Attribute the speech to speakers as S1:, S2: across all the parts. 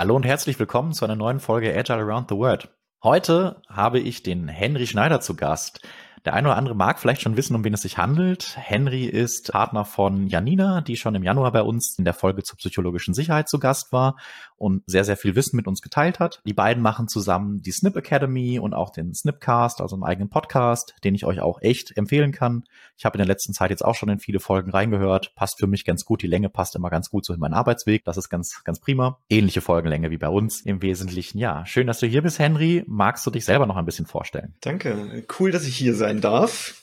S1: Hallo und herzlich willkommen zu einer neuen Folge Agile Around the World. Heute habe ich den Henry Schneider zu Gast. Der eine oder andere mag vielleicht schon wissen, um wen es sich handelt. Henry ist Partner von Janina, die schon im Januar bei uns in der Folge zur psychologischen Sicherheit zu Gast war und sehr, sehr viel Wissen mit uns geteilt hat. Die beiden machen zusammen die Snip Academy und auch den Snipcast, also einen eigenen Podcast, den ich euch auch echt empfehlen kann. Ich habe in der letzten Zeit jetzt auch schon in viele Folgen reingehört. Passt für mich ganz gut. Die Länge passt immer ganz gut so in meinen Arbeitsweg. Das ist ganz, ganz prima. Ähnliche Folgenlänge wie bei uns im Wesentlichen. Ja, schön, dass du hier bist, Henry. Magst du dich selber noch ein bisschen vorstellen?
S2: Danke. Cool, dass ich hier sein darf.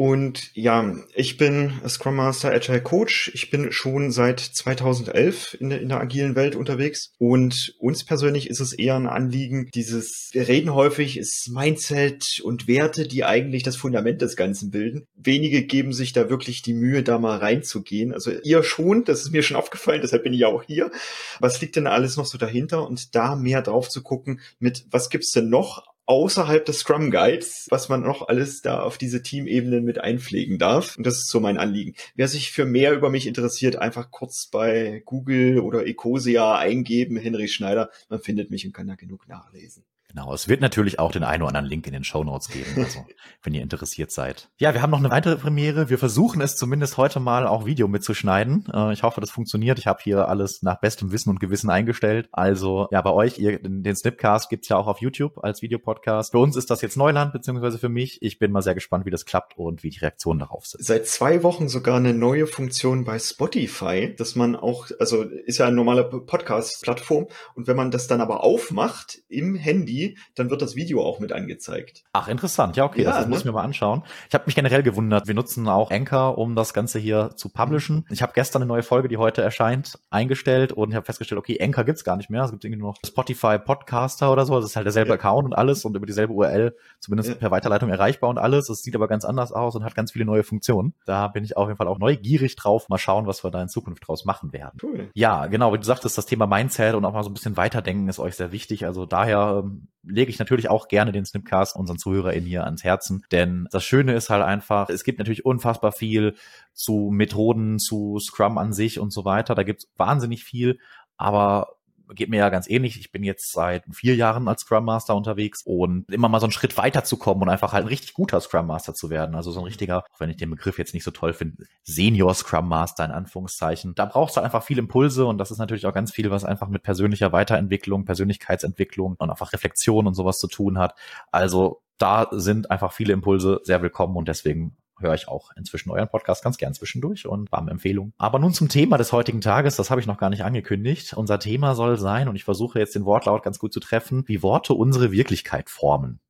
S2: Und ja, ich bin Scrum Master Agile Coach. Ich bin schon seit 2011 in der, in der agilen Welt unterwegs. Und uns persönlich ist es eher ein Anliegen, dieses, wir reden häufig, ist Mindset und Werte, die eigentlich das Fundament des Ganzen bilden. Wenige geben sich da wirklich die Mühe, da mal reinzugehen. Also ihr schon, das ist mir schon aufgefallen, deshalb bin ich ja auch hier. Was liegt denn alles noch so dahinter? Und da mehr drauf zu gucken, mit was gibt's denn noch außerhalb des Scrum Guides, was man noch alles da auf diese Teamebenen mit einpflegen darf. Und das ist so mein Anliegen. Wer sich für mehr über mich interessiert, einfach kurz bei Google oder Ecosia eingeben, Henry Schneider. Man findet mich und kann da genug nachlesen.
S1: Genau, es wird natürlich auch den einen oder anderen Link in den Show Notes geben, also wenn ihr interessiert seid. Ja, wir haben noch eine weitere Premiere. Wir versuchen es zumindest heute mal auch Video mitzuschneiden. Äh, ich hoffe, das funktioniert. Ich habe hier alles nach bestem Wissen und Gewissen eingestellt. Also ja, bei euch, ihr, den Snipcast gibt's ja auch auf YouTube als Videopodcast. Für uns ist das jetzt Neuland, beziehungsweise für mich. Ich bin mal sehr gespannt, wie das klappt und wie die Reaktionen darauf sind.
S2: Seit zwei Wochen sogar eine neue Funktion bei Spotify, dass man auch, also ist ja eine normale Podcast-Plattform und wenn man das dann aber aufmacht im Handy, dann wird das Video auch mit angezeigt.
S1: Ach, interessant. Ja, okay, ja, das, das ne? muss ich mir mal anschauen. Ich habe mich generell gewundert. Wir nutzen auch Anchor, um das Ganze hier zu publishen. Ich habe gestern eine neue Folge, die heute erscheint, eingestellt und ich habe festgestellt, okay, Anchor gibt's gar nicht mehr. Es gibt irgendwie nur noch Spotify Podcaster oder so. Das ist halt derselbe ja. Account und alles und über dieselbe URL, zumindest ja. per Weiterleitung erreichbar und alles. Es sieht aber ganz anders aus und hat ganz viele neue Funktionen. Da bin ich auf jeden Fall auch neugierig drauf. Mal schauen, was wir da in Zukunft draus machen werden. Cool. Ja, genau, wie du sagtest, das Thema Mindset und auch mal so ein bisschen weiterdenken ist euch sehr wichtig. Also daher ähm, lege ich natürlich auch gerne den Snipcast unseren ZuhörerInnen hier ans Herzen. Denn das Schöne ist halt einfach, es gibt natürlich unfassbar viel zu Methoden, zu Scrum an sich und so weiter. Da gibt es wahnsinnig viel. Aber geht mir ja ganz ähnlich. Ich bin jetzt seit vier Jahren als Scrum Master unterwegs und immer mal so einen Schritt weiter zu kommen und einfach halt ein richtig guter Scrum Master zu werden. Also so ein richtiger, auch wenn ich den Begriff jetzt nicht so toll finde, Senior Scrum Master in Anführungszeichen. Da brauchst du einfach viel Impulse und das ist natürlich auch ganz viel, was einfach mit persönlicher Weiterentwicklung, Persönlichkeitsentwicklung und einfach Reflexion und sowas zu tun hat. Also da sind einfach viele Impulse sehr willkommen und deswegen höre ich auch inzwischen euren Podcast ganz gern zwischendurch und warme Empfehlung. Aber nun zum Thema des heutigen Tages, das habe ich noch gar nicht angekündigt. Unser Thema soll sein, und ich versuche jetzt den Wortlaut ganz gut zu treffen, wie Worte unsere Wirklichkeit formen.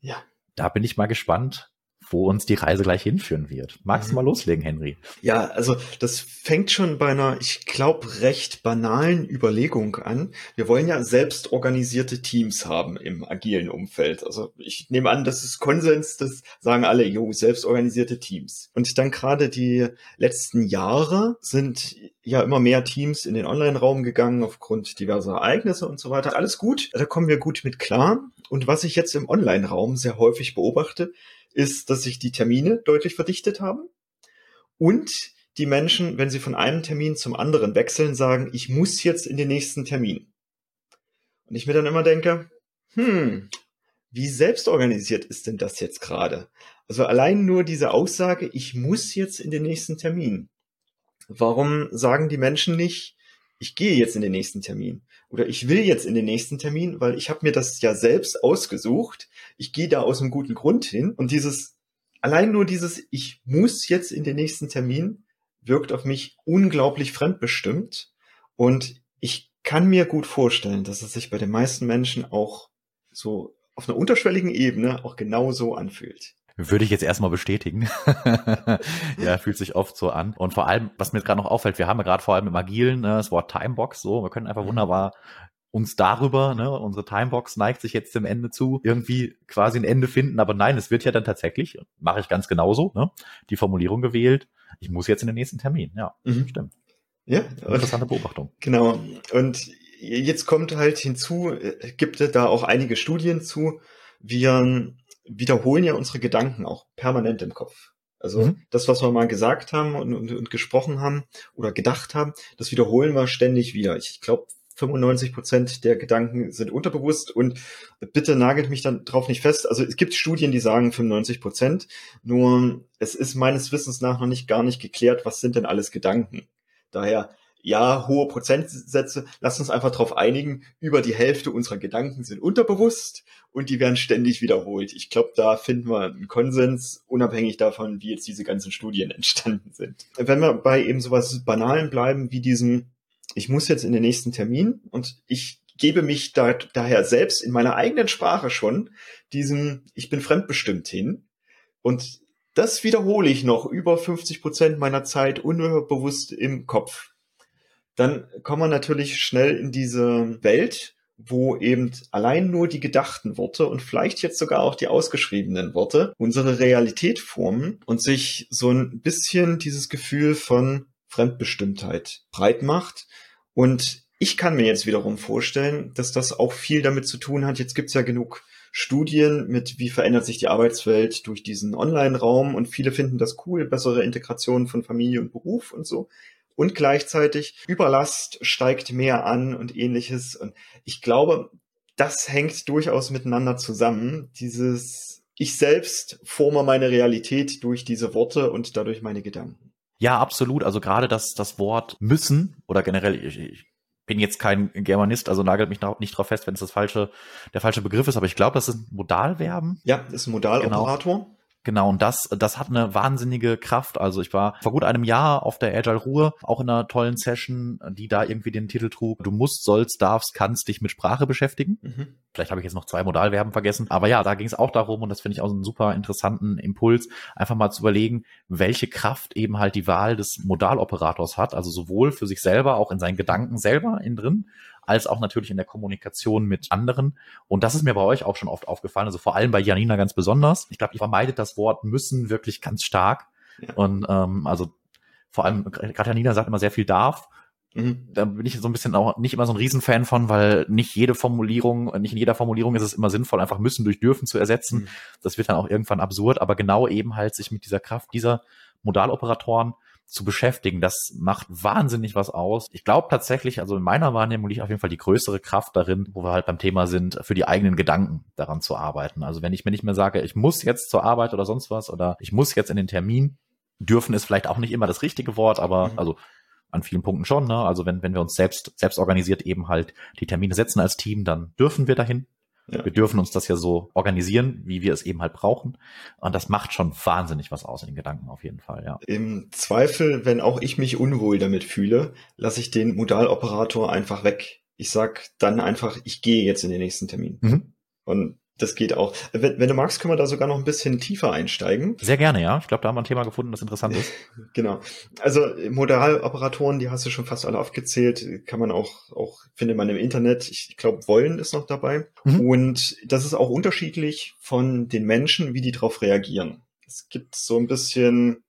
S1: Ja. Da bin ich mal gespannt, wo uns die Reise gleich hinführen wird. Magst du mhm. mal loslegen, Henry?
S2: Ja, also das fängt schon bei einer, ich glaube, recht banalen Überlegung an. Wir wollen ja selbst organisierte Teams haben im agilen Umfeld. Also ich nehme an, das ist Konsens, das sagen alle, jo, selbst organisierte Teams. Und dann gerade die letzten Jahre sind ja immer mehr Teams in den Online-Raum gegangen aufgrund diverser Ereignisse und so weiter. Alles gut, da kommen wir gut mit klar. Und was ich jetzt im Online-Raum sehr häufig beobachte, ist, dass sich die Termine deutlich verdichtet haben und die Menschen, wenn sie von einem Termin zum anderen wechseln, sagen, ich muss jetzt in den nächsten Termin. Und ich mir dann immer denke, hm, wie selbstorganisiert ist denn das jetzt gerade? Also allein nur diese Aussage, ich muss jetzt in den nächsten Termin. Warum sagen die Menschen nicht, ich gehe jetzt in den nächsten Termin oder ich will jetzt in den nächsten Termin, weil ich habe mir das ja selbst ausgesucht. Ich gehe da aus einem guten Grund hin und dieses allein nur dieses ich muss jetzt in den nächsten Termin wirkt auf mich unglaublich fremdbestimmt und ich kann mir gut vorstellen, dass es sich bei den meisten Menschen auch so auf einer unterschwelligen Ebene auch genauso anfühlt.
S1: Würde ich jetzt erstmal bestätigen. ja, fühlt sich oft so an. Und vor allem, was mir gerade noch auffällt, wir haben ja gerade vor allem im Agilen ne, das Wort Timebox, so, wir können einfach mhm. wunderbar uns darüber, ne, unsere Timebox neigt sich jetzt dem Ende zu, irgendwie quasi ein Ende finden. Aber nein, es wird ja dann tatsächlich, mache ich ganz genauso, ne, die Formulierung gewählt, ich muss jetzt in den nächsten Termin. Ja, mhm. stimmt.
S2: Ja, interessante Beobachtung. Genau. Und jetzt kommt halt hinzu, äh, gibt es da auch einige Studien zu. Wir wiederholen ja unsere Gedanken auch permanent im Kopf. Also mhm. das, was wir mal gesagt haben und, und, und, gesprochen haben oder gedacht haben, das wiederholen wir ständig wieder. Ich glaube, 95 Prozent der Gedanken sind unterbewusst und bitte nagelt mich dann drauf nicht fest. Also es gibt Studien, die sagen 95 Prozent, nur es ist meines Wissens nach noch nicht gar nicht geklärt, was sind denn alles Gedanken. Daher ja, hohe Prozentsätze, lass uns einfach darauf einigen, über die Hälfte unserer Gedanken sind unterbewusst und die werden ständig wiederholt. Ich glaube, da finden wir einen Konsens, unabhängig davon, wie jetzt diese ganzen Studien entstanden sind. Wenn wir bei eben sowas Banalen bleiben, wie diesem, ich muss jetzt in den nächsten Termin und ich gebe mich da, daher selbst in meiner eigenen Sprache schon diesem, ich bin fremdbestimmt hin und das wiederhole ich noch über 50 Prozent meiner Zeit unbewusst im Kopf dann kommen wir natürlich schnell in diese Welt, wo eben allein nur die gedachten Worte und vielleicht jetzt sogar auch die ausgeschriebenen Worte unsere Realität formen und sich so ein bisschen dieses Gefühl von Fremdbestimmtheit breit macht. Und ich kann mir jetzt wiederum vorstellen, dass das auch viel damit zu tun hat. Jetzt gibt's ja genug Studien mit, wie verändert sich die Arbeitswelt durch diesen Online-Raum und viele finden das cool, bessere Integration von Familie und Beruf und so und gleichzeitig Überlast steigt mehr an und ähnliches. Und ich glaube, das hängt durchaus miteinander zusammen. Dieses ich selbst forme meine Realität durch diese Worte und dadurch meine Gedanken.
S1: Ja, absolut. Also gerade das, das Wort müssen oder generell, ich, ich bin jetzt kein Germanist, also nagelt mich nicht drauf fest, wenn es das falsche, der falsche Begriff ist, aber ich glaube, das ist Modalverben.
S2: Ja, das ist ein Modaloperator. Genau.
S1: Genau, und das, das hat eine wahnsinnige Kraft. Also ich war vor gut einem Jahr auf der Agile Ruhe, auch in einer tollen Session, die da irgendwie den Titel trug, du musst, sollst, darfst, kannst dich mit Sprache beschäftigen. Mhm. Vielleicht habe ich jetzt noch zwei Modalverben vergessen. Aber ja, da ging es auch darum, und das finde ich auch einen super interessanten Impuls, einfach mal zu überlegen, welche Kraft eben halt die Wahl des Modaloperators hat. Also sowohl für sich selber, auch in seinen Gedanken selber innen drin, als auch natürlich in der Kommunikation mit anderen. Und das ist mir bei euch auch schon oft aufgefallen, also vor allem bei Janina ganz besonders. Ich glaube, ihr vermeidet das Wort müssen wirklich ganz stark. Ja. Und ähm, also vor allem, gerade Janina sagt immer sehr viel darf. Mhm. Da bin ich so ein bisschen auch nicht immer so ein Riesenfan von, weil nicht jede Formulierung, nicht in jeder Formulierung ist es immer sinnvoll, einfach müssen durch dürfen zu ersetzen. Mhm. Das wird dann auch irgendwann absurd, aber genau eben halt sich mit dieser Kraft dieser Modaloperatoren zu beschäftigen. Das macht wahnsinnig was aus. Ich glaube tatsächlich, also in meiner Wahrnehmung liegt auf jeden Fall die größere Kraft darin, wo wir halt beim Thema sind, für die eigenen Gedanken daran zu arbeiten. Also wenn ich mir nicht mehr sage, ich muss jetzt zur Arbeit oder sonst was oder ich muss jetzt in den Termin, dürfen ist vielleicht auch nicht immer das richtige Wort, aber mhm. also an vielen Punkten schon. Ne? Also wenn, wenn wir uns selbst, selbst organisiert eben halt die Termine setzen als Team, dann dürfen wir dahin. Ja. Wir dürfen uns das ja so organisieren, wie wir es eben halt brauchen. Und das macht schon wahnsinnig was aus in den Gedanken auf jeden Fall, ja.
S2: Im Zweifel, wenn auch ich mich unwohl damit fühle, lasse ich den Modaloperator einfach weg. Ich sag dann einfach, ich gehe jetzt in den nächsten Termin. Mhm. Und das geht auch. Wenn, wenn, du magst, können wir da sogar noch ein bisschen tiefer einsteigen.
S1: Sehr gerne, ja. Ich glaube, da haben wir ein Thema gefunden, das interessant ist.
S2: genau. Also Modaloperatoren, die hast du schon fast alle aufgezählt, kann man auch, auch findet man im Internet. Ich glaube, wollen ist noch dabei. Mhm. Und das ist auch unterschiedlich von den Menschen, wie die darauf reagieren. Es gibt so ein bisschen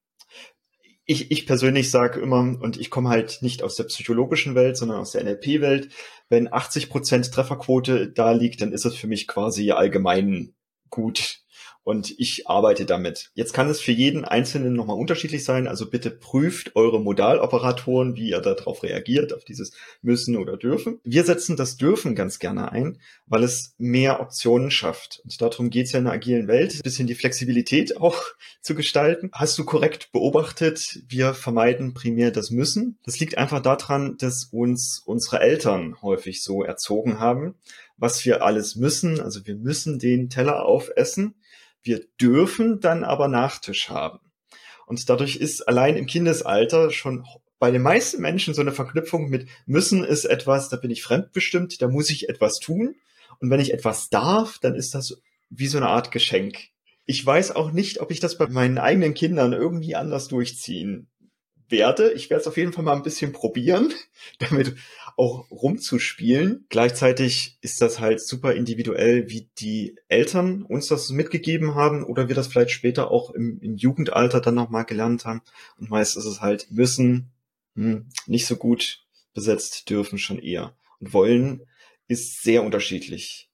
S2: ich, ich persönlich sage immer, und ich komme halt nicht aus der psychologischen Welt, sondern aus der NLP-Welt, wenn 80 Prozent Trefferquote da liegt, dann ist es für mich quasi allgemein gut und ich arbeite damit. Jetzt kann es für jeden Einzelnen nochmal unterschiedlich sein, also bitte prüft eure Modaloperatoren, wie ihr darauf reagiert, auf dieses müssen oder dürfen. Wir setzen das dürfen ganz gerne ein, weil es mehr Optionen schafft. Und darum geht es ja in der agilen Welt, ein bisschen die Flexibilität auch zu gestalten. Hast du korrekt beobachtet, wir vermeiden primär das Müssen. Das liegt einfach daran, dass uns unsere Eltern häufig so erzogen haben, was wir alles müssen. Also wir müssen den Teller aufessen wir dürfen dann aber Nachtisch haben. Und dadurch ist allein im Kindesalter schon bei den meisten Menschen so eine Verknüpfung mit müssen ist etwas, da bin ich fremdbestimmt, da muss ich etwas tun. Und wenn ich etwas darf, dann ist das wie so eine Art Geschenk. Ich weiß auch nicht, ob ich das bei meinen eigenen Kindern irgendwie anders durchziehen werde. Ich werde es auf jeden Fall mal ein bisschen probieren, damit auch rumzuspielen. Gleichzeitig ist das halt super individuell, wie die Eltern uns das mitgegeben haben oder wir das vielleicht später auch im, im Jugendalter dann nochmal gelernt haben. Und meist ist es halt müssen, hm, nicht so gut besetzt, dürfen schon eher. Und wollen ist sehr unterschiedlich.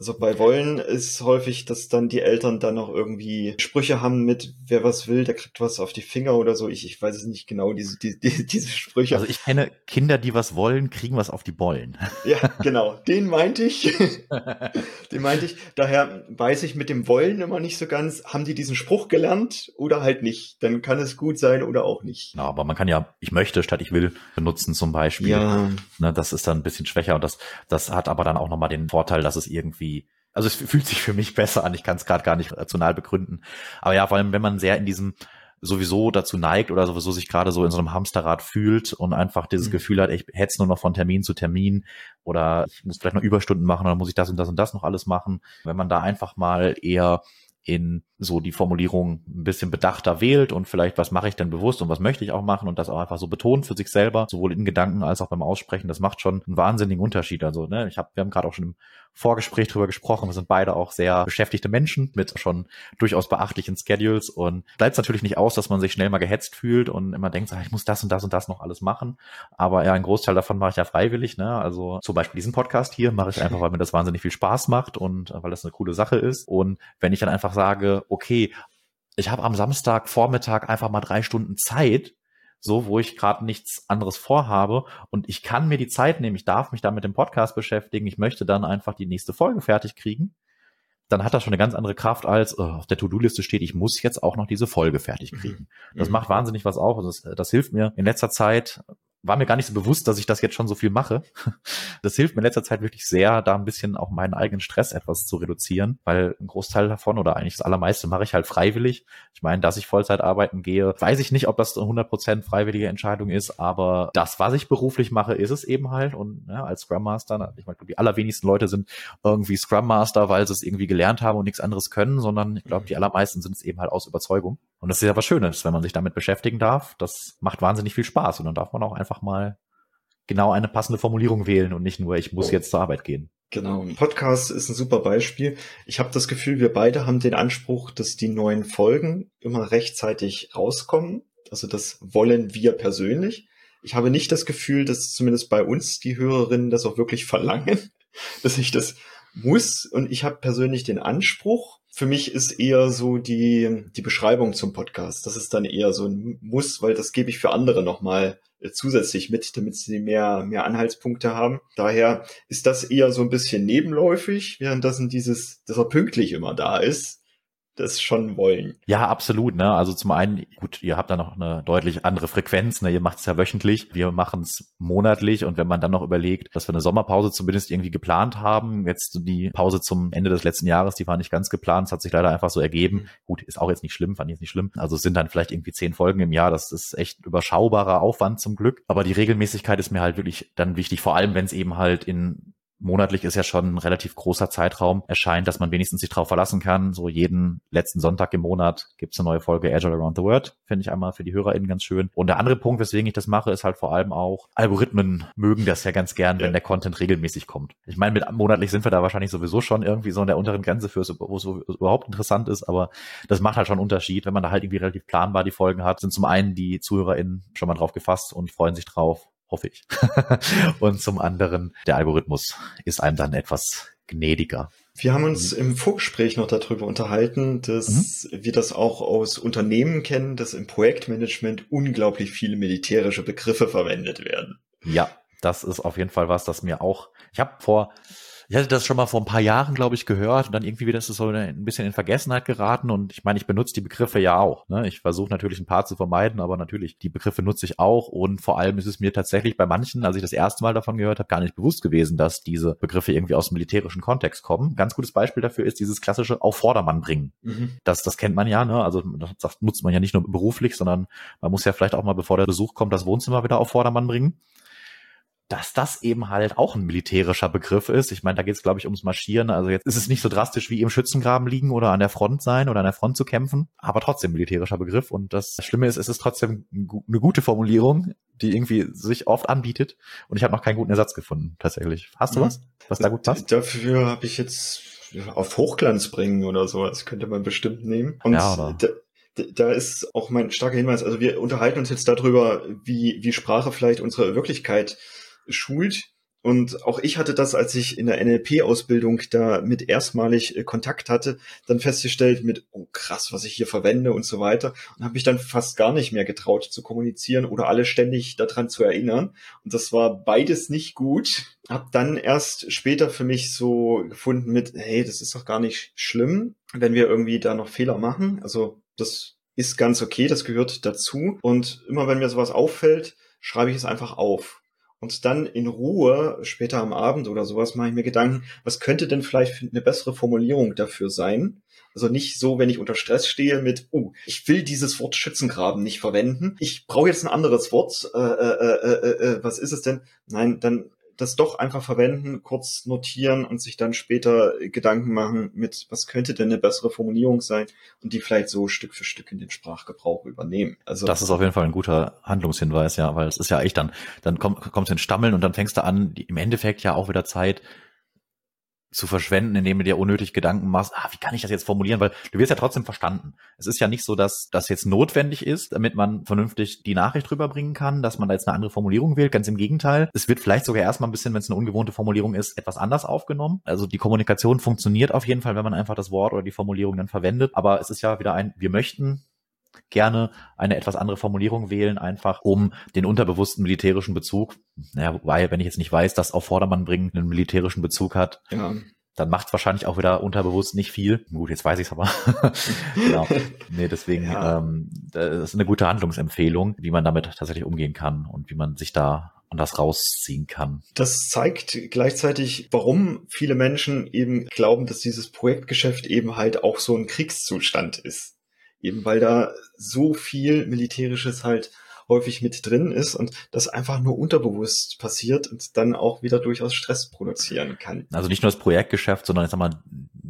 S2: Also bei Wollen ist häufig, dass dann die Eltern dann noch irgendwie Sprüche haben mit, wer was will, der kriegt was auf die Finger oder so. Ich, ich weiß es nicht genau, diese, die, die, diese Sprüche.
S1: Also ich kenne Kinder, die was wollen, kriegen was auf die Bollen.
S2: Ja, genau. Den meinte ich. den meinte ich. Daher weiß ich mit dem Wollen immer nicht so ganz, haben die diesen Spruch gelernt oder halt nicht. Dann kann es gut sein oder auch nicht.
S1: Ja, aber man kann ja, ich möchte statt ich will benutzen zum Beispiel.
S2: Ja.
S1: Ne, das ist dann ein bisschen schwächer und das, das hat aber dann auch nochmal den Vorteil, dass es irgendwie also es fühlt sich für mich besser an. Ich kann es gerade gar nicht rational begründen. Aber ja, vor allem, wenn man sehr in diesem sowieso dazu neigt oder sowieso sich gerade so in so einem Hamsterrad fühlt und einfach dieses mhm. Gefühl hat, ich hetze nur noch von Termin zu Termin oder ich muss vielleicht noch Überstunden machen oder muss ich das und das und das noch alles machen. Wenn man da einfach mal eher in so die Formulierung ein bisschen bedachter wählt und vielleicht, was mache ich denn bewusst und was möchte ich auch machen und das auch einfach so betont für sich selber, sowohl in Gedanken als auch beim Aussprechen, das macht schon einen wahnsinnigen Unterschied. Also, ne, ich habe, wir haben gerade auch schon im Vorgespräch drüber gesprochen, wir sind beide auch sehr beschäftigte Menschen mit schon durchaus beachtlichen Schedules und bleibt natürlich nicht aus, dass man sich schnell mal gehetzt fühlt und immer denkt, ah, ich muss das und das und das noch alles machen. Aber ja, ein Großteil davon mache ich ja freiwillig, ne? Also zum Beispiel diesen Podcast hier mache ich einfach, weil mir das wahnsinnig viel Spaß macht und weil das eine coole Sache ist. Und wenn ich dann einfach sage, okay, ich habe am Samstag Vormittag einfach mal drei Stunden Zeit, so wo ich gerade nichts anderes vorhabe und ich kann mir die Zeit nehmen, ich darf mich da mit dem Podcast beschäftigen, ich möchte dann einfach die nächste Folge fertig kriegen, dann hat das schon eine ganz andere Kraft als oh, auf der To-Do-Liste steht, ich muss jetzt auch noch diese Folge fertig kriegen. Mhm. Das mhm. macht wahnsinnig was auf. Also das, das hilft mir in letzter Zeit war mir gar nicht so bewusst, dass ich das jetzt schon so viel mache. Das hilft mir in letzter Zeit wirklich sehr, da ein bisschen auch meinen eigenen Stress etwas zu reduzieren, weil ein Großteil davon oder eigentlich das allermeiste mache ich halt freiwillig. Ich meine, dass ich Vollzeit arbeiten gehe, weiß ich nicht, ob das eine 100% freiwillige Entscheidung ist, aber das, was ich beruflich mache, ist es eben halt. Und ja, als Scrum Master, ich meine, die allerwenigsten Leute sind irgendwie Scrum Master, weil sie es irgendwie gelernt haben und nichts anderes können, sondern ich glaube, die allermeisten sind es eben halt aus Überzeugung. Und das ist ja was Schönes, wenn man sich damit beschäftigen darf. Das macht wahnsinnig viel Spaß und dann darf man auch einfach mal genau eine passende Formulierung wählen und nicht nur, ich muss jetzt zur Arbeit gehen.
S2: Genau, ein Podcast ist ein super Beispiel. Ich habe das Gefühl, wir beide haben den Anspruch, dass die neuen Folgen immer rechtzeitig rauskommen. Also das wollen wir persönlich. Ich habe nicht das Gefühl, dass zumindest bei uns die Hörerinnen das auch wirklich verlangen, dass ich das muss. Und ich habe persönlich den Anspruch, für mich ist eher so die, die Beschreibung zum Podcast. Das ist dann eher so ein Muss, weil das gebe ich für andere nochmal äh, zusätzlich mit, damit sie mehr, mehr Anhaltspunkte haben. Daher ist das eher so ein bisschen nebenläufig, während das in dieses, dass er pünktlich immer da ist, das schon wollen.
S1: Ja, absolut. Ne? Also zum einen, gut, ihr habt da noch eine deutlich andere Frequenz. Ne? Ihr macht es ja wöchentlich. Wir machen es monatlich. Und wenn man dann noch überlegt, dass wir eine Sommerpause zumindest irgendwie geplant haben, jetzt die Pause zum Ende des letzten Jahres, die war nicht ganz geplant. Es hat sich leider einfach so ergeben. Gut, ist auch jetzt nicht schlimm, fand ich jetzt nicht schlimm. Also es sind dann vielleicht irgendwie zehn Folgen im Jahr. Das ist echt überschaubarer Aufwand zum Glück. Aber die Regelmäßigkeit ist mir halt wirklich dann wichtig, vor allem wenn es eben halt in monatlich ist ja schon ein relativ großer Zeitraum erscheint, dass man wenigstens sich drauf verlassen kann. So jeden letzten Sonntag im Monat gibt's eine neue Folge Agile Around the World. Finde ich einmal für die HörerInnen ganz schön. Und der andere Punkt, weswegen ich das mache, ist halt vor allem auch, Algorithmen mögen das ja ganz gern, wenn der Content regelmäßig kommt. Ich meine, mit monatlich sind wir da wahrscheinlich sowieso schon irgendwie so in der unteren Grenze für, wo es überhaupt interessant ist, aber das macht halt schon einen Unterschied, wenn man da halt irgendwie relativ planbar die Folgen hat, sind zum einen die ZuhörerInnen schon mal drauf gefasst und freuen sich drauf hoffe ich. und zum anderen, der Algorithmus ist einem dann etwas gnädiger.
S2: Wir haben uns im Vorgespräch noch darüber unterhalten, dass mhm. wir das auch aus Unternehmen kennen, dass im Projektmanagement unglaublich viele militärische Begriffe verwendet werden.
S1: Ja, das ist auf jeden Fall was, das mir auch, ich habe vor ich hatte das schon mal vor ein paar Jahren, glaube ich, gehört und dann irgendwie wieder ist es so ein bisschen in Vergessenheit geraten und ich meine, ich benutze die Begriffe ja auch. Ne? Ich versuche natürlich ein paar zu vermeiden, aber natürlich die Begriffe nutze ich auch und vor allem ist es mir tatsächlich bei manchen, als ich das erste Mal davon gehört habe, gar nicht bewusst gewesen, dass diese Begriffe irgendwie aus dem militärischen Kontext kommen. Ganz gutes Beispiel dafür ist dieses klassische auf Vordermann bringen. Mhm. Das, das kennt man ja, ne? also das nutzt man ja nicht nur beruflich, sondern man muss ja vielleicht auch mal, bevor der Besuch kommt, das Wohnzimmer wieder auf Vordermann bringen dass das eben halt auch ein militärischer Begriff ist. Ich meine, da geht es, glaube ich, ums Marschieren. Also jetzt ist es nicht so drastisch wie im Schützengraben liegen oder an der Front sein oder an der Front zu kämpfen, aber trotzdem militärischer Begriff. Und das Schlimme ist, es ist trotzdem eine gute Formulierung, die irgendwie sich oft anbietet. Und ich habe noch keinen guten Ersatz gefunden, tatsächlich. Hast du mhm. was, was da gut passt?
S2: Dafür habe ich jetzt auf Hochglanz bringen oder so. Das könnte man bestimmt nehmen. Und ja, da ist auch mein starker Hinweis. Also wir unterhalten uns jetzt darüber, wie, wie Sprache vielleicht unsere Wirklichkeit schult. Und auch ich hatte das, als ich in der NLP-Ausbildung da mit erstmalig äh, Kontakt hatte, dann festgestellt mit, oh krass, was ich hier verwende und so weiter. Und habe mich dann fast gar nicht mehr getraut zu kommunizieren oder alle ständig daran zu erinnern. Und das war beides nicht gut. Hab dann erst später für mich so gefunden mit, hey, das ist doch gar nicht schlimm, wenn wir irgendwie da noch Fehler machen. Also das ist ganz okay, das gehört dazu. Und immer wenn mir sowas auffällt, schreibe ich es einfach auf. Und dann in Ruhe, später am Abend oder sowas, mache ich mir Gedanken, was könnte denn vielleicht eine bessere Formulierung dafür sein? Also nicht so, wenn ich unter Stress stehe mit, oh, ich will dieses Wort Schützengraben nicht verwenden. Ich brauche jetzt ein anderes Wort. Äh, äh, äh, äh, was ist es denn? Nein, dann das doch einfach verwenden, kurz notieren und sich dann später Gedanken machen mit, was könnte denn eine bessere Formulierung sein und die vielleicht so Stück für Stück in den Sprachgebrauch übernehmen.
S1: Also das ist auf jeden Fall ein guter Handlungshinweis, ja, weil es ist ja echt dann, dann kommt kommst du in Stammeln und dann fängst du an, im Endeffekt ja auch wieder Zeit, zu verschwenden, indem du dir unnötig Gedanken machst, ah, wie kann ich das jetzt formulieren, weil du wirst ja trotzdem verstanden. Es ist ja nicht so, dass das jetzt notwendig ist, damit man vernünftig die Nachricht rüberbringen kann, dass man da jetzt eine andere Formulierung wählt, ganz im Gegenteil. Es wird vielleicht sogar erstmal ein bisschen, wenn es eine ungewohnte Formulierung ist, etwas anders aufgenommen. Also die Kommunikation funktioniert auf jeden Fall, wenn man einfach das Wort oder die Formulierung dann verwendet, aber es ist ja wieder ein, wir möchten gerne eine etwas andere Formulierung wählen, einfach um den unterbewussten militärischen Bezug, naja, wobei, wenn ich jetzt nicht weiß, dass auf Vordermann bringen einen militärischen Bezug hat, ja. dann macht es wahrscheinlich auch wieder unterbewusst nicht viel. Gut, jetzt weiß ich es aber. genau. Nee, deswegen, ja. ähm, das ist eine gute Handlungsempfehlung, wie man damit tatsächlich umgehen kann und wie man sich da anders rausziehen kann.
S2: Das zeigt gleichzeitig, warum viele Menschen eben glauben, dass dieses Projektgeschäft eben halt auch so ein Kriegszustand ist eben weil da so viel Militärisches halt häufig mit drin ist und das einfach nur unterbewusst passiert und dann auch wieder durchaus Stress produzieren kann.
S1: Also nicht nur das Projektgeschäft, sondern ich sag mal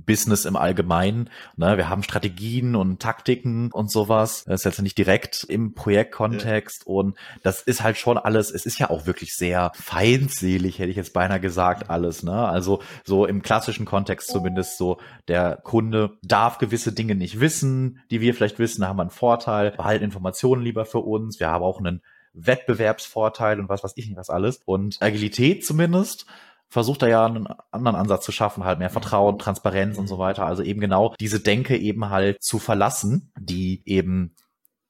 S1: Business im Allgemeinen. Ne? Wir haben Strategien und Taktiken und sowas. Das ist jetzt nicht direkt im Projektkontext ja. und das ist halt schon alles, es ist ja auch wirklich sehr feindselig, hätte ich jetzt beinahe gesagt, alles. Ne? Also so im klassischen Kontext zumindest so, der Kunde darf gewisse Dinge nicht wissen, die wir vielleicht wissen, da haben wir einen Vorteil, behalten Informationen lieber für uns, wir haben auch einen Wettbewerbsvorteil und was weiß ich nicht was alles. Und Agilität zumindest versucht er ja einen anderen Ansatz zu schaffen, halt mehr Vertrauen, Transparenz und so weiter. Also eben genau diese Denke eben halt zu verlassen, die eben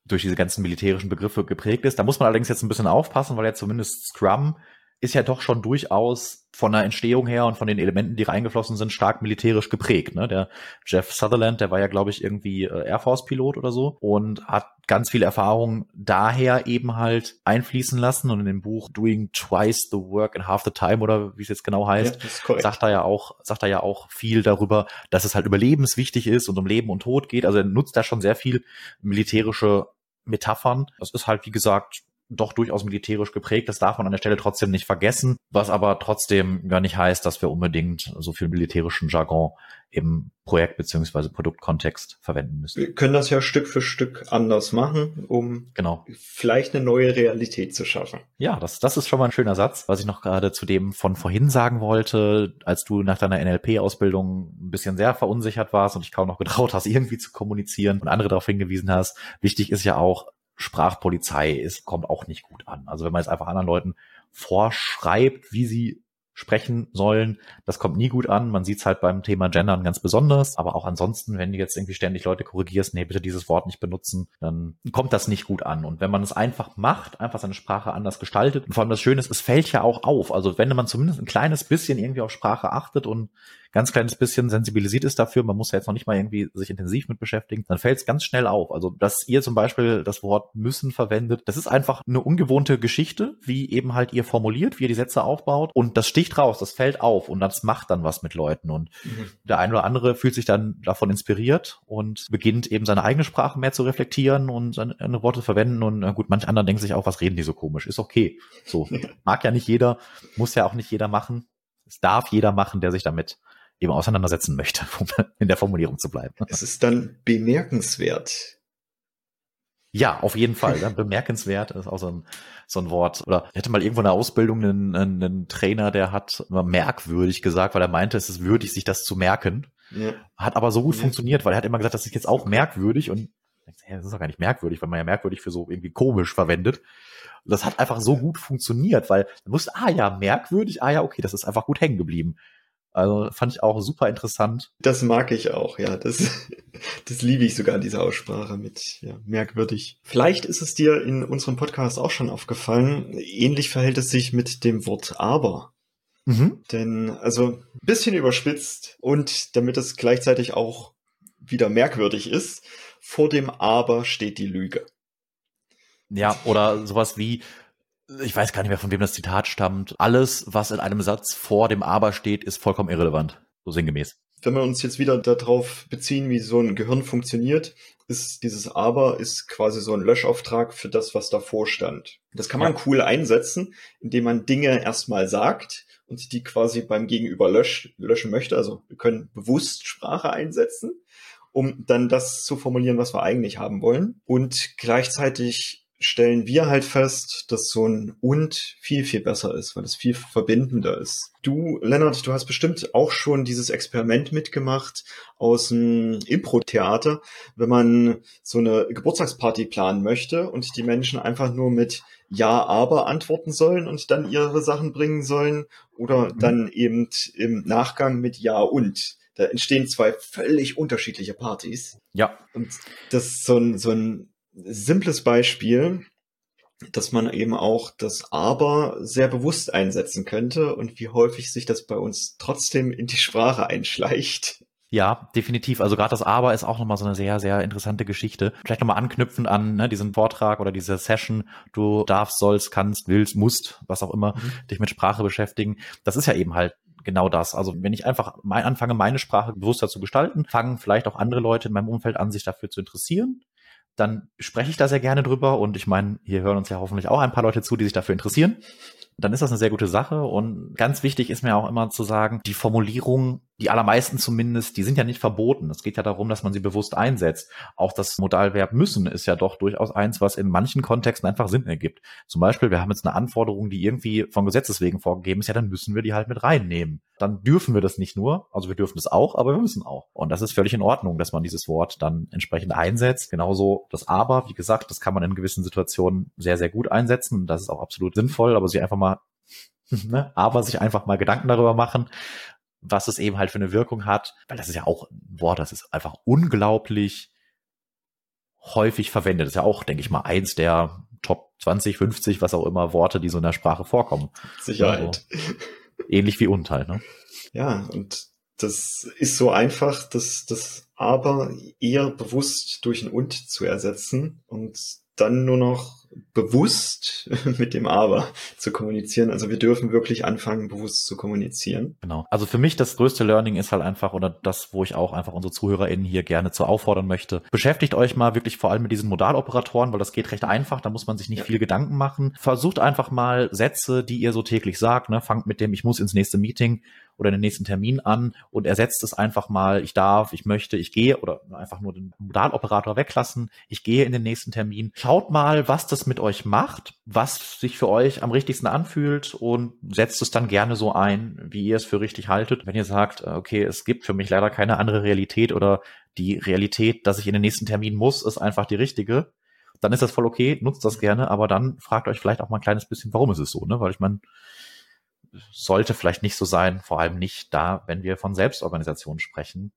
S1: durch diese ganzen militärischen Begriffe geprägt ist. Da muss man allerdings jetzt ein bisschen aufpassen, weil ja zumindest Scrum ist ja doch schon durchaus von der Entstehung her und von den Elementen, die reingeflossen sind, stark militärisch geprägt. Ne? Der Jeff Sutherland, der war ja, glaube ich, irgendwie äh, Air Force-Pilot oder so und hat ganz viel Erfahrung daher eben halt einfließen lassen. Und in dem Buch Doing Twice the Work in Half the Time oder wie es jetzt genau heißt, ja, sagt er ja auch, sagt er ja auch viel darüber, dass es halt überlebenswichtig ist und um Leben und Tod geht. Also er nutzt da schon sehr viel militärische Metaphern. Das ist halt, wie gesagt, doch durchaus militärisch geprägt. Das darf man an der Stelle trotzdem nicht vergessen, was aber trotzdem gar nicht heißt, dass wir unbedingt so viel militärischen Jargon im Projekt- beziehungsweise Produktkontext verwenden müssen.
S2: Wir können das ja Stück für Stück anders machen, um
S1: genau.
S2: vielleicht eine neue Realität zu schaffen.
S1: Ja, das, das ist schon mal ein schöner Satz. Was ich noch gerade zu dem von vorhin sagen wollte, als du nach deiner NLP-Ausbildung ein bisschen sehr verunsichert warst und dich kaum noch getraut hast, irgendwie zu kommunizieren und andere darauf hingewiesen hast. Wichtig ist ja auch, Sprachpolizei ist, kommt auch nicht gut an. Also wenn man jetzt einfach anderen Leuten vorschreibt, wie sie sprechen sollen. Das kommt nie gut an. Man sieht es halt beim Thema Gendern ganz besonders. Aber auch ansonsten, wenn du jetzt irgendwie ständig Leute korrigierst, nee, bitte dieses Wort nicht benutzen, dann kommt das nicht gut an. Und wenn man es einfach macht, einfach seine Sprache anders gestaltet, und vor allem das Schöne ist, es fällt ja auch auf. Also wenn man zumindest ein kleines bisschen irgendwie auf Sprache achtet und ganz kleines bisschen sensibilisiert ist dafür, man muss ja jetzt noch nicht mal irgendwie sich intensiv mit beschäftigen, dann fällt es ganz schnell auf. Also, dass ihr zum Beispiel das Wort müssen verwendet, das ist einfach eine ungewohnte Geschichte, wie eben halt ihr formuliert, wie ihr die Sätze aufbaut und das sticht raus, das fällt auf und das macht dann was mit Leuten und mhm. der eine oder andere fühlt sich dann davon inspiriert und beginnt eben seine eigene Sprache mehr zu reflektieren und seine Worte verwenden und gut, manch anderen denken sich auch, was reden die so komisch? Ist okay. So. Mag ja nicht jeder, muss ja auch nicht jeder machen. Es darf jeder machen, der sich damit eben auseinandersetzen möchte, um in der Formulierung zu bleiben.
S2: Es ist dann bemerkenswert.
S1: Ja, auf jeden Fall. Ja, bemerkenswert ist auch so ein, so ein Wort. Oder ich hatte mal irgendwo in der Ausbildung einen, einen Trainer, der hat immer merkwürdig gesagt, weil er meinte, es ist würdig, sich das zu merken. Ja. Hat aber so gut ja. funktioniert, weil er hat immer gesagt, das ist jetzt auch merkwürdig und Das ist doch gar nicht merkwürdig, weil man ja merkwürdig für so irgendwie komisch verwendet. Und das hat einfach so gut funktioniert, weil man wusste, ah ja, merkwürdig, ah ja, okay, das ist einfach gut hängen geblieben. Also fand ich auch super interessant.
S2: Das mag ich auch, ja. Das, das liebe ich sogar, diese Aussprache mit ja, merkwürdig. Vielleicht ist es dir in unserem Podcast auch schon aufgefallen. Ähnlich verhält es sich mit dem Wort aber. Mhm. Denn, also, ein bisschen überspitzt und damit es gleichzeitig auch wieder merkwürdig ist, vor dem aber steht die Lüge.
S1: Ja, oder sowas wie, ich weiß gar nicht mehr, von wem das Zitat stammt. Alles, was in einem Satz vor dem Aber steht, ist vollkommen irrelevant. So sinngemäß.
S2: Wenn wir uns jetzt wieder darauf beziehen, wie so ein Gehirn funktioniert, ist dieses Aber ist quasi so ein Löschauftrag für das, was davor stand. Das kann man ja. cool einsetzen, indem man Dinge erstmal sagt und die quasi beim Gegenüber lösch, löschen möchte. Also wir können bewusst Sprache einsetzen, um dann das zu formulieren, was wir eigentlich haben wollen. Und gleichzeitig stellen wir halt fest, dass so ein und viel, viel besser ist, weil es viel verbindender ist. Du, Lennart, du hast bestimmt auch schon dieses Experiment mitgemacht aus dem Impro-Theater, wenn man so eine Geburtstagsparty planen möchte und die Menschen einfach nur mit Ja, aber antworten sollen und dann ihre Sachen bringen sollen oder mhm. dann eben im Nachgang mit Ja und. Da entstehen zwei völlig unterschiedliche Partys.
S1: Ja.
S2: Und das ist so ein, so ein simples Beispiel, dass man eben auch das Aber sehr bewusst einsetzen könnte und wie häufig sich das bei uns trotzdem in die Sprache einschleicht.
S1: Ja, definitiv. Also gerade das Aber ist auch nochmal so eine sehr, sehr interessante Geschichte. Vielleicht nochmal anknüpfen an ne, diesen Vortrag oder diese Session. Du darfst, sollst, kannst, willst, musst, was auch immer, mhm. dich mit Sprache beschäftigen. Das ist ja eben halt genau das. Also wenn ich einfach mein, anfange, meine Sprache bewusster zu gestalten, fangen vielleicht auch andere Leute in meinem Umfeld an, sich dafür zu interessieren dann spreche ich da sehr gerne drüber und ich meine, hier hören uns ja hoffentlich auch ein paar Leute zu, die sich dafür interessieren. Dann ist das eine sehr gute Sache und ganz wichtig ist mir auch immer zu sagen, die Formulierung die allermeisten zumindest, die sind ja nicht verboten. Es geht ja darum, dass man sie bewusst einsetzt. Auch das Modalverb müssen ist ja doch durchaus eins, was in manchen Kontexten einfach Sinn ergibt. Zum Beispiel, wir haben jetzt eine Anforderung, die irgendwie von Gesetzes wegen vorgegeben ist, ja, dann müssen wir die halt mit reinnehmen. Dann dürfen wir das nicht nur, also wir dürfen es auch, aber wir müssen auch. Und das ist völlig in Ordnung, dass man dieses Wort dann entsprechend einsetzt. Genauso das Aber, wie gesagt, das kann man in gewissen Situationen sehr, sehr gut einsetzen. Das ist auch absolut sinnvoll, aber sie einfach mal Ne? aber sich einfach mal Gedanken darüber machen, was es eben halt für eine Wirkung hat, weil das ist ja auch ein Wort, das ist einfach unglaublich häufig verwendet. Das ist ja auch, denke ich mal, eins der Top 20, 50, was auch immer Worte, die so in der Sprache vorkommen.
S2: Sicherheit.
S1: Also, ähnlich wie und halt, ne?
S2: Ja, und das ist so einfach, das, das aber eher bewusst durch ein und zu ersetzen und dann nur noch bewusst mit dem Aber zu kommunizieren. Also wir dürfen wirklich anfangen, bewusst zu kommunizieren.
S1: Genau. Also für mich das größte Learning ist halt einfach, oder das, wo ich auch einfach unsere ZuhörerInnen hier gerne zu auffordern möchte, beschäftigt euch mal wirklich vor allem mit diesen Modaloperatoren, weil das geht recht einfach, da muss man sich nicht ja. viel Gedanken machen. Versucht einfach mal Sätze, die ihr so täglich sagt, ne? fangt mit dem Ich muss ins nächste Meeting oder den nächsten Termin an und ersetzt es einfach mal, ich darf, ich möchte, ich gehe oder einfach nur den Modaloperator weglassen, ich gehe in den nächsten Termin. Schaut mal, was das mit euch macht, was sich für euch am richtigsten anfühlt und setzt es dann gerne so ein, wie ihr es für richtig haltet. Wenn ihr sagt, okay, es gibt für mich leider keine andere Realität oder die Realität, dass ich in den nächsten Termin muss, ist einfach die richtige, dann ist das voll okay, nutzt das gerne, aber dann fragt euch vielleicht auch mal ein kleines bisschen, warum ist es so, ne? Weil ich meine, sollte vielleicht nicht so sein, vor allem nicht da, wenn wir von Selbstorganisation sprechen.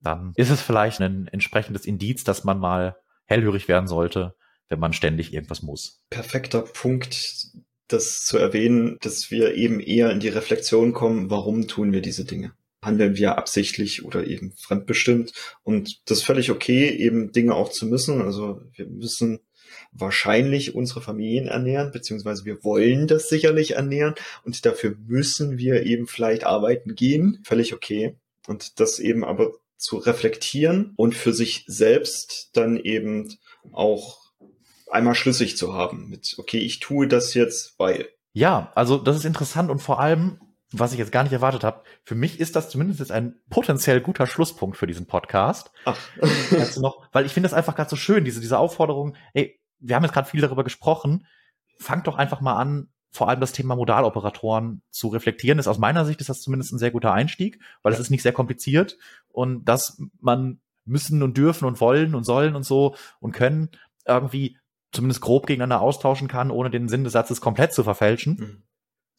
S1: Dann ist es vielleicht ein entsprechendes Indiz, dass man mal hellhörig werden sollte, wenn man ständig irgendwas muss.
S2: Perfekter Punkt, das zu erwähnen, dass wir eben eher in die Reflexion kommen, warum tun wir diese Dinge? Handeln wir absichtlich oder eben fremdbestimmt? Und das ist völlig okay, eben Dinge auch zu müssen. Also wir müssen wahrscheinlich unsere Familien ernähren, beziehungsweise wir wollen das sicherlich ernähren und dafür müssen wir eben vielleicht arbeiten gehen. Völlig okay. Und das eben aber zu reflektieren und für sich selbst dann eben auch einmal schlüssig zu haben mit, okay, ich tue das jetzt, weil.
S1: Ja, also das ist interessant und vor allem, was ich jetzt gar nicht erwartet habe, für mich ist das zumindest jetzt ein potenziell guter Schlusspunkt für diesen Podcast. Ach. noch, weil ich finde das einfach gerade so schön, diese, diese Aufforderung, ey, wir haben jetzt gerade viel darüber gesprochen. Fangt doch einfach mal an, vor allem das Thema Modaloperatoren zu reflektieren. Ist aus meiner Sicht ist das zumindest ein sehr guter Einstieg, weil es ist nicht sehr kompliziert und dass man müssen und dürfen und wollen und sollen und so und können irgendwie zumindest grob gegeneinander austauschen kann, ohne den Sinn des Satzes komplett zu verfälschen. Mhm.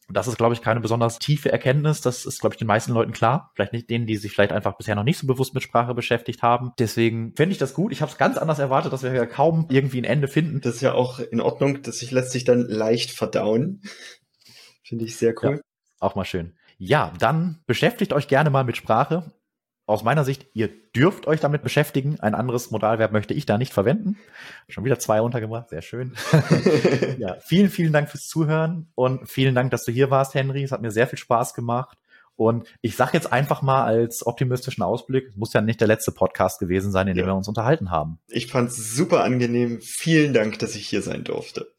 S1: Das ist, glaube ich, keine besonders tiefe Erkenntnis. Das ist, glaube ich, den meisten Leuten klar. Vielleicht nicht denen, die sich vielleicht einfach bisher noch nicht so bewusst mit Sprache beschäftigt haben. Deswegen finde ich das gut. Ich habe es ganz anders erwartet, dass wir ja kaum irgendwie ein Ende finden.
S2: Das ist ja auch in Ordnung. Das sich lässt sich dann leicht verdauen. Finde ich sehr cool.
S1: Ja, auch mal schön. Ja, dann beschäftigt euch gerne mal mit Sprache aus meiner Sicht, ihr dürft euch damit beschäftigen. Ein anderes Modalverb möchte ich da nicht verwenden. Schon wieder zwei untergebracht, sehr schön. ja, vielen, vielen Dank fürs Zuhören und vielen Dank, dass du hier warst, Henry. Es hat mir sehr viel Spaß gemacht. Und ich sage jetzt einfach mal als optimistischen Ausblick, es muss ja nicht der letzte Podcast gewesen sein, in dem ja. wir uns unterhalten haben.
S2: Ich fand es super angenehm. Vielen Dank, dass ich hier sein durfte.